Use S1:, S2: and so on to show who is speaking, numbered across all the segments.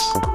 S1: Thanks.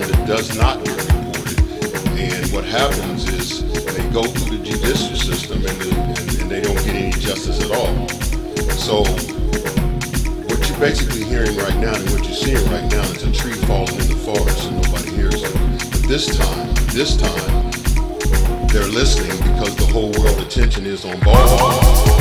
S1: That does not get reported. And what happens is they go through the judicial system and, the, and, and they don't get any justice at all. So what you're basically hearing right now and what you're seeing right now is a tree falling in the forest and nobody hears it. But this time, this time, they're listening because the whole world attention is on Baltimore.